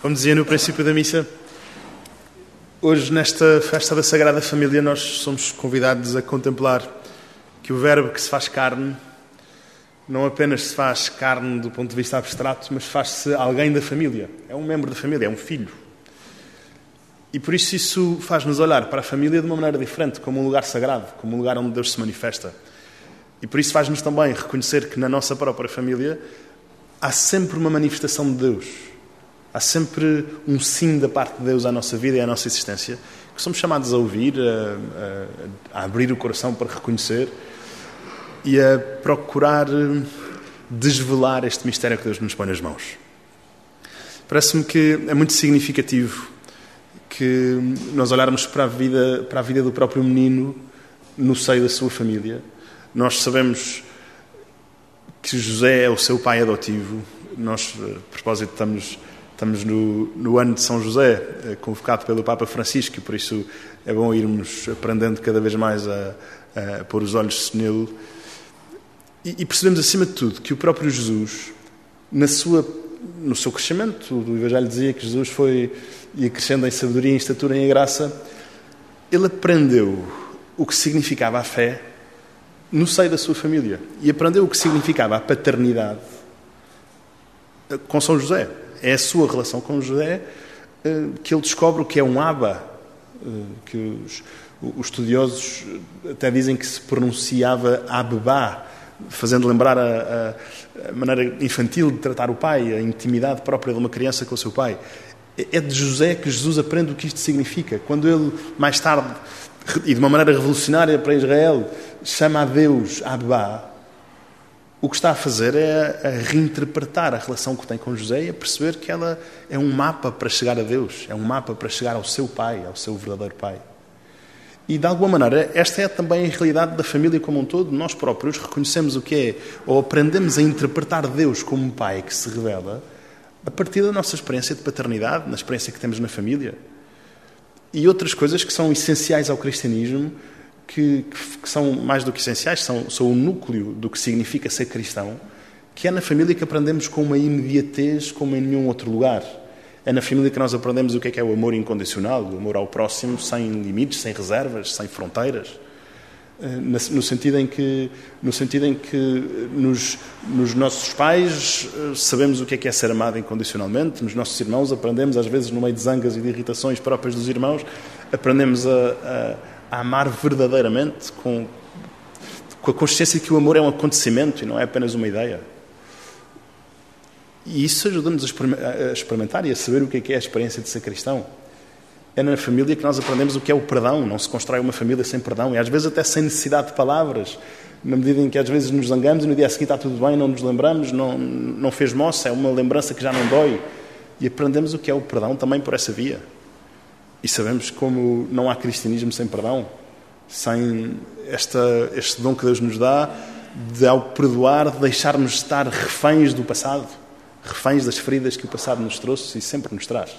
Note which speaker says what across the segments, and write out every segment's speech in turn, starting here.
Speaker 1: Como dizia no princípio da missa, hoje, nesta festa da Sagrada Família, nós somos convidados a contemplar que o Verbo que se faz carne não apenas se faz carne do ponto de vista abstrato, mas faz-se alguém da família. É um membro da família, é um filho. E por isso isso faz-nos olhar para a família de uma maneira diferente, como um lugar sagrado, como um lugar onde Deus se manifesta. E por isso faz-nos também reconhecer que na nossa própria família há sempre uma manifestação de Deus Há sempre um sim da parte de Deus à nossa vida e à nossa existência, que somos chamados a ouvir, a, a, a abrir o coração para reconhecer e a procurar desvelar este mistério que Deus nos põe nas mãos. Parece-me que é muito significativo que nós olharmos para a vida, para a vida do próprio menino no seio da sua família. Nós sabemos que José é o seu pai adotivo. Nós, a propósito, estamos Estamos no, no, ano de São José, eh, convocado pelo Papa Francisco, e por isso é bom irmos aprendendo cada vez mais a, a pôr os olhos nele. E, e, percebemos, acima de tudo, que o próprio Jesus, na sua, no seu crescimento, o Evangelho dizia que Jesus foi ia crescendo em sabedoria, em estatura e em graça, ele aprendeu o que significava a fé no seio da sua família. E aprendeu o que significava a paternidade eh, com São José é a sua relação com José eh, que ele descobre o que é um Abba, eh, que os, os estudiosos até dizem que se pronunciava Abba, fazendo lembrar a, a, maneira infantil de tratar o pai, a intimidade própria de uma criança com o seu pai. É, de José que Jesus aprende o que isto significa. Quando ele, mais tarde, e de uma maneira revolucionária para Israel, chama a Deus Abba, o que está a fazer é a reinterpretar a relação que tem com José e a perceber que ela é um mapa para chegar a Deus, é um mapa para chegar ao seu pai, ao seu verdadeiro pai. E de alguma maneira, esta é também a realidade da família como um todo. Nós próprios reconhecemos o que é, ou aprendemos a interpretar Deus como um pai que se revela a partir da nossa experiência de paternidade, na experiência que temos na família. E outras coisas que são essenciais ao cristianismo que, que, são mais do que essenciais, são, são o núcleo do que significa ser cristão, que é na família que aprendemos com uma imediatez como em nenhum outro lugar. É na família que nós aprendemos o que é, que é o amor incondicional, o amor ao próximo sem limites, sem reservas, sem fronteiras. Eh, no sentido em que, no sentido em que nos, nos nossos pais eh, sabemos o que é, que é ser amado incondicionalmente, nos nossos irmãos aprendemos, às vezes, no meio de zangas e de irritações próprias dos irmãos, aprendemos a, a a amar verdadeiramente, com, com a consciência de que o amor é um acontecimento e não é apenas uma ideia. E isso ajuda-nos a experimentar e a saber o que é, que é a experiência de ser cristão. É na família que nós aprendemos o que é o perdão. Não se constrói uma família sem perdão e às vezes até sem necessidade de palavras. Na medida em que às vezes nos zangamos e no dia seguinte está tudo bem, não nos lembramos, não, não fez moça, é uma lembrança que já não dói. E aprendemos o que é o perdão também por essa via. E sabemos como não há cristianismo sem perdão, sem esta, este dom que Deus nos dá de, ao perdoar, deixar-nos estar reféns do passado, reféns das feridas que o passado nos trouxe e sempre nos traz.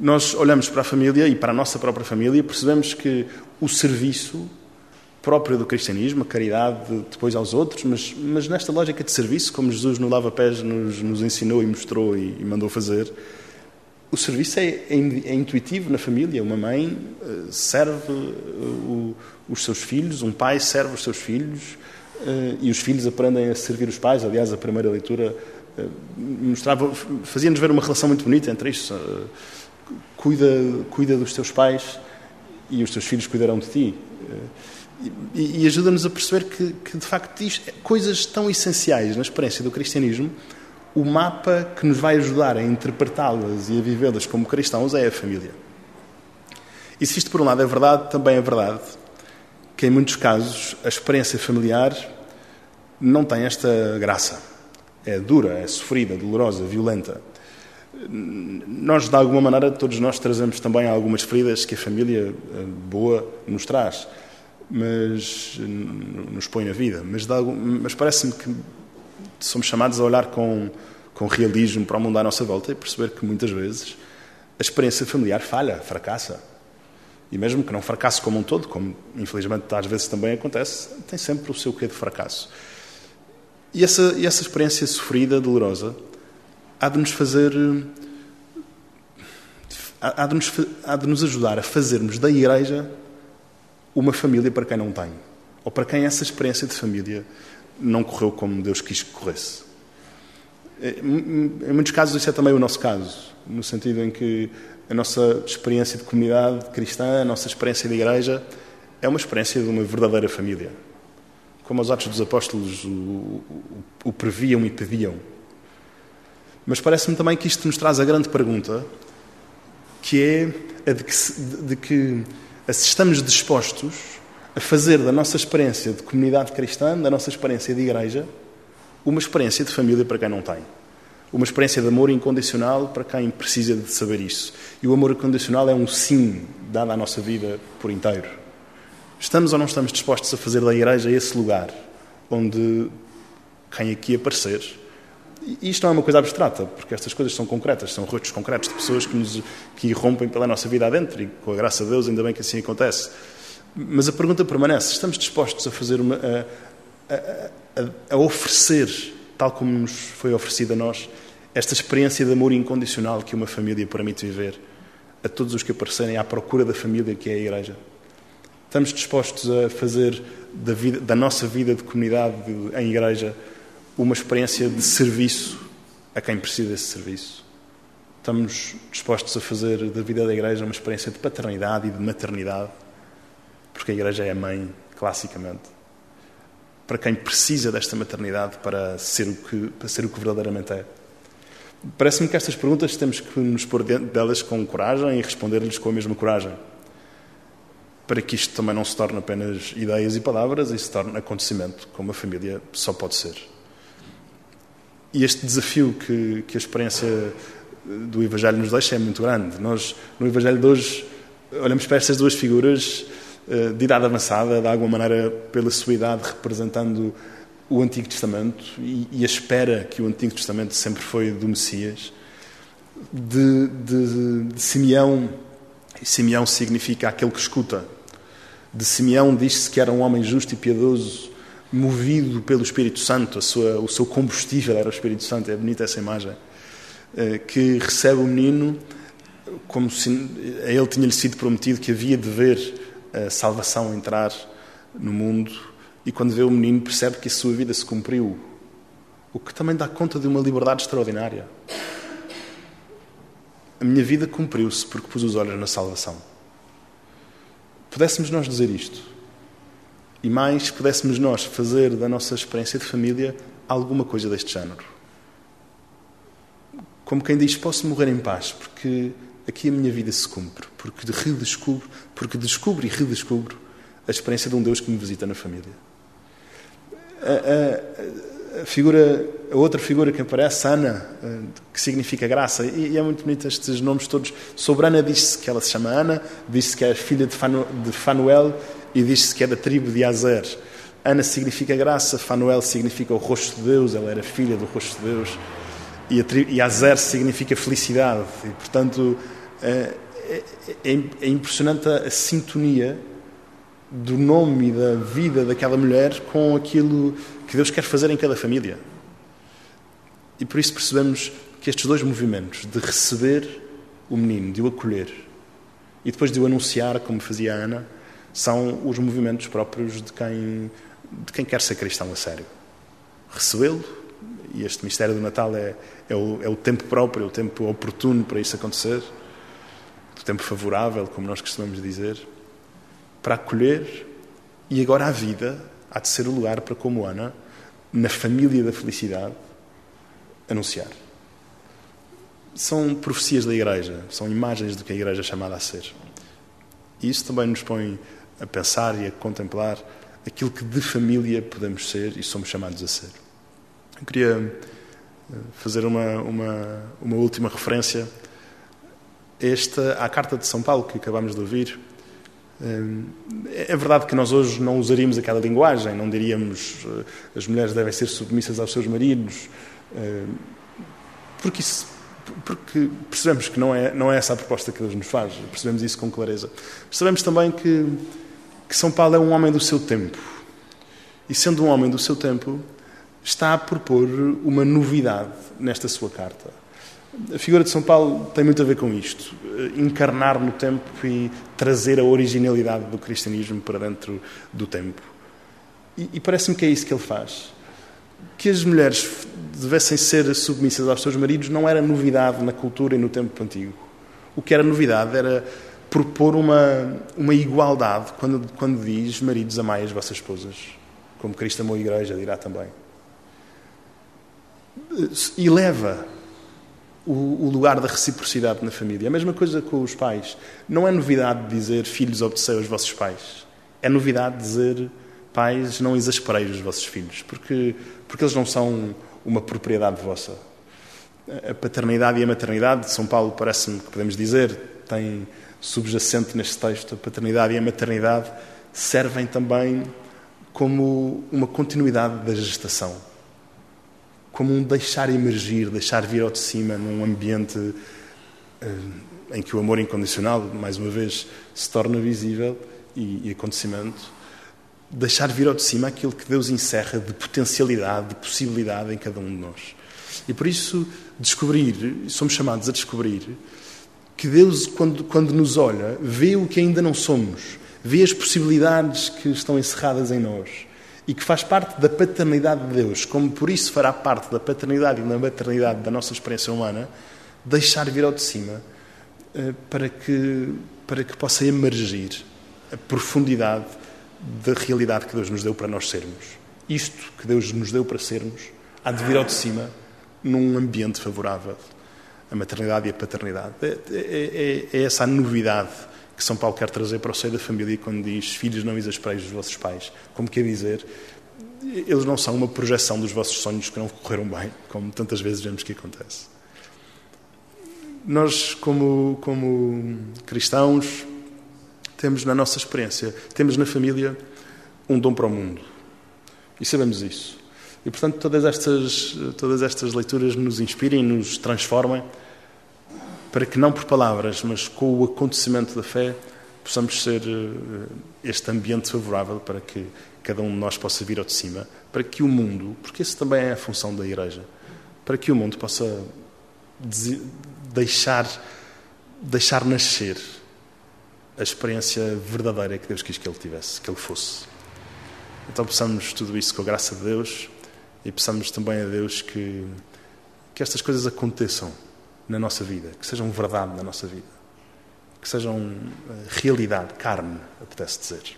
Speaker 1: Nós olhamos para a família e para a nossa própria família e percebemos que o serviço próprio do cristianismo, a caridade depois aos outros, mas, mas nesta lógica de serviço, como Jesus no lava-pés nos, nos ensinou e mostrou e, e mandou fazer, o serviço é, é, é, intuitivo na família. Uma mãe uh, serve uh, o, os seus filhos, um pai serve os seus filhos uh, e os filhos aprendem a servir os pais. Aliás, a primeira leitura mostrava, fazia-nos ver uma relação muito bonita entre isso. cuida, cuida dos teus pais e os teus filhos cuidarão de ti. e, e ajuda-nos a perceber que, que de facto, isto, coisas tão essenciais na experiência do cristianismo o mapa que nos vai ajudar a interpretá-las e a vivê-las como cristãos é a família. E se isto por um lado é verdade, também é verdade que em muitos casos a experiência familiar não tem esta graça. É dura, é sofrida, dolorosa, violenta. Nós, de alguma maneira, todos nós trazemos também algumas feridas que a família eh, boa nos traz, mas nos põe na vida. Mas, mas parece-me que somos chamados a olhar com, com realismo para o mundo à nossa volta e perceber que muitas vezes a experiência familiar falha, fracassa. E mesmo que não fracasse como um todo, como infelizmente às vezes também acontece, tem sempre o seu quê de fracasso. E essa, e essa experiência sofrida, dolorosa, há de nos fazer. Há de, nos, há de nos ajudar a fazermos da igreja uma família para quem não tem. Ou para quem essa experiência de família não correu como Deus quis que corresse. Em muitos casos, isso é também o nosso caso, no sentido em que a nossa experiência de comunidade cristã, a nossa experiência de igreja, é uma experiência de uma verdadeira família. Como os Atos dos Apóstolos o, o, o previam e pediam. Mas parece-me também que isto nos traz a grande pergunta, que é a de que, de que se estamos dispostos a fazer da nossa experiência de comunidade cristã, da nossa experiência de igreja, uma experiência de família para quem não tem. Uma experiência de amor incondicional para quem precisa de saber isso. E o amor incondicional é um sim dado à nossa vida por inteiro. Estamos ou não estamos dispostos a fazer da igreja esse lugar onde quem aqui aparecer. E isto não é uma coisa abstrata, porque estas coisas são concretas, são rostos concretos de pessoas que, nos, que irrompem pela nossa vida adentro e, com a graça de Deus, ainda bem que assim acontece. Mas a pergunta permanece: estamos dispostos a fazer uma. a, a, a, a oferecer, tal como nos foi oferecida a nós, esta experiência de amor incondicional que uma família permite viver a todos os que aparecerem à procura da família que é a Igreja? Estamos dispostos a fazer da, vida, da nossa vida de comunidade em Igreja uma experiência de serviço a quem precisa desse serviço? Estamos dispostos a fazer da vida da Igreja uma experiência de paternidade e de maternidade? Porque a Igreja é a mãe, classicamente. Para quem precisa desta maternidade para ser o que, para ser o que verdadeiramente é. Parece-me que estas perguntas temos que nos pôr dentro delas com coragem e responder-lhes com a mesma coragem. Para que isto também não se torne apenas ideias e palavras e se torne acontecimento, como a família só pode ser. E este desafio que, que a experiência do Evangelho nos deixa é muito grande. Nós, no Evangelho de hoje, olhamos para estas duas figuras de idade avançada, de alguma maneira, pela sua idade, representando o Antigo Testamento e, e a espera que o Antigo Testamento sempre foi do Messias, de, de, de Simeão, e Simeão significa aquele que escuta. De Simeão diz-se que era um homem justo e piedoso, movido pelo Espírito Santo, sua, o seu combustível era o Espírito Santo, é bonita essa imagem, eh, que recebe o menino como se a ele tinha-lhe sido prometido que havia de ver a salvação entrar no mundo e quando vê o menino percebe que a sua vida se cumpriu, o que também dá conta de uma liberdade extraordinária. A minha vida cumpriu-se porque pus os olhos na salvação. Pudéssemos nós dizer isto, e mais pudéssemos nós fazer da nossa experiência de família alguma coisa deste género. Como quem diz, posso morrer em paz, porque aqui a minha vida se cumpre, porque redescubro, porque descubro e redescubro a experiência de um Deus que me visita na família. A, a, a figura, a outra figura que aparece, Ana, eh, que significa graça, e, e é muito bonito estes nomes todos. Sobre Ana diz-se que ela se chama Ana, diz-se que é filha de, Fanu, de Fanuel e diz-se que é da tribo de Azer. Ana significa graça, Fanuel significa o rosto de Deus, ela era filha do rosto de Deus. E, e Azer significa felicidade. E, portanto, é, é, é, é impressionante a, a sintonia do nome e da vida daquela mulher com aquilo que Deus quer fazer em cada família. E por isso percebemos que estes dois movimentos, de receber o menino, de o acolher e depois de o anunciar, como fazia a Ana, são os movimentos próprios de quem, de quem quer ser cristão a sério. Recebê-lo, e este mistério do Natal é, é, o, é o tempo próprio, o tempo oportuno para isso acontecer, o tempo favorável, como nós costumamos dizer, para acolher, e agora a vida há de ser o lugar para, como Ana, na família da felicidade, anunciar. São profecias da Igreja, são imagens do que a Igreja é chamada a ser. E isso também nos põe a pensar e a contemplar aquilo que de família podemos ser e somos chamados a ser. Eu queria eh, fazer uma, uma, uma última referência esta, à Carta de São Paulo que acabamos de ouvir. Eh, é verdade que nós hoje não usaríamos aquela linguagem, não diríamos eh, as mulheres devem ser submissas aos seus maridos, porque, isso, porque percebemos que não é, não é essa a proposta que Deus nos faz, percebemos isso com clareza. Percebemos também que que São Paulo é um homem do seu tempo. E sendo um homem do seu tempo, está a propor uma novidade nesta sua carta. A figura de São Paulo tem muito a ver com isto. Encarnar no tempo e trazer a originalidade do cristianismo para dentro do tempo. E, e parece-me que é isso que ele faz. Que as mulheres devessem ser submissas aos seus maridos não era novidade na cultura e no tempo antigo. O que era novidade era propor uma, uma igualdade quando, quando diz maridos amai as vossas esposas, como Cristo amou a igreja, dirá também. E leva o, lugar da reciprocidade na família. A mesma coisa com os pais. Não é novidade dizer filhos obedecei aos vossos pais. É novidade dizer pais não exaspereis os vossos filhos, porque, porque eles não são uma propriedade vossa. A paternidade e a maternidade, de São Paulo parece-me que podemos dizer, tem subjacente neste texto, a paternidade e a maternidade servem também como uma continuidade da gestação, como um deixar emergir, deixar vir ao de cima num ambiente uh, em que o amor incondicional, mais uma vez, se torna visível e, e acontecimento, deixar vir ao de cima aquilo que Deus encerra de potencialidade, de possibilidade em cada um de nós. E por isso, descobrir, somos chamados a descobrir que Deus, quando, quando nos olha, vê o que ainda não somos, vê as possibilidades que estão encerradas em nós e que faz parte da paternidade de Deus, como por isso fará parte da paternidade e da maternidade da nossa experiência humana, deixar vir ao de cima eh, para que, para que possa emergir a profundidade da realidade que Deus nos deu para nós sermos. Isto que Deus nos deu para sermos há de vir ao de cima num ambiente favorável a maternidade e a paternidade. É, é, é, é, essa a novidade que São Paulo quer trazer para o seio da família quando diz filhos não exaspereis os vossos pais. Como quer dizer, eles não são uma projeção dos vossos sonhos que não correram bem, como tantas vezes vemos que acontece. Nós, como, como cristãos, temos na nossa experiência, temos na família um dom para o mundo. E sabemos isso. E, portanto, todas estas, todas estas leituras nos inspirem, nos transformem, para que não por palavras, mas com o acontecimento da fé, possamos ser eh, este ambiente favorável para que cada um de nós possa vir ao de cima, para que o mundo, porque isso também é a função da Igreja, para que o mundo possa deixar, deixar nascer a experiência verdadeira que Deus quis que ele tivesse, que ele fosse. Então possamos tudo isso com a graça de Deus e peçamos também a Deus que, que estas coisas aconteçam na nossa vida, que sejam verdade na nossa vida, que sejam eh, realidade, carne, apetece dizer.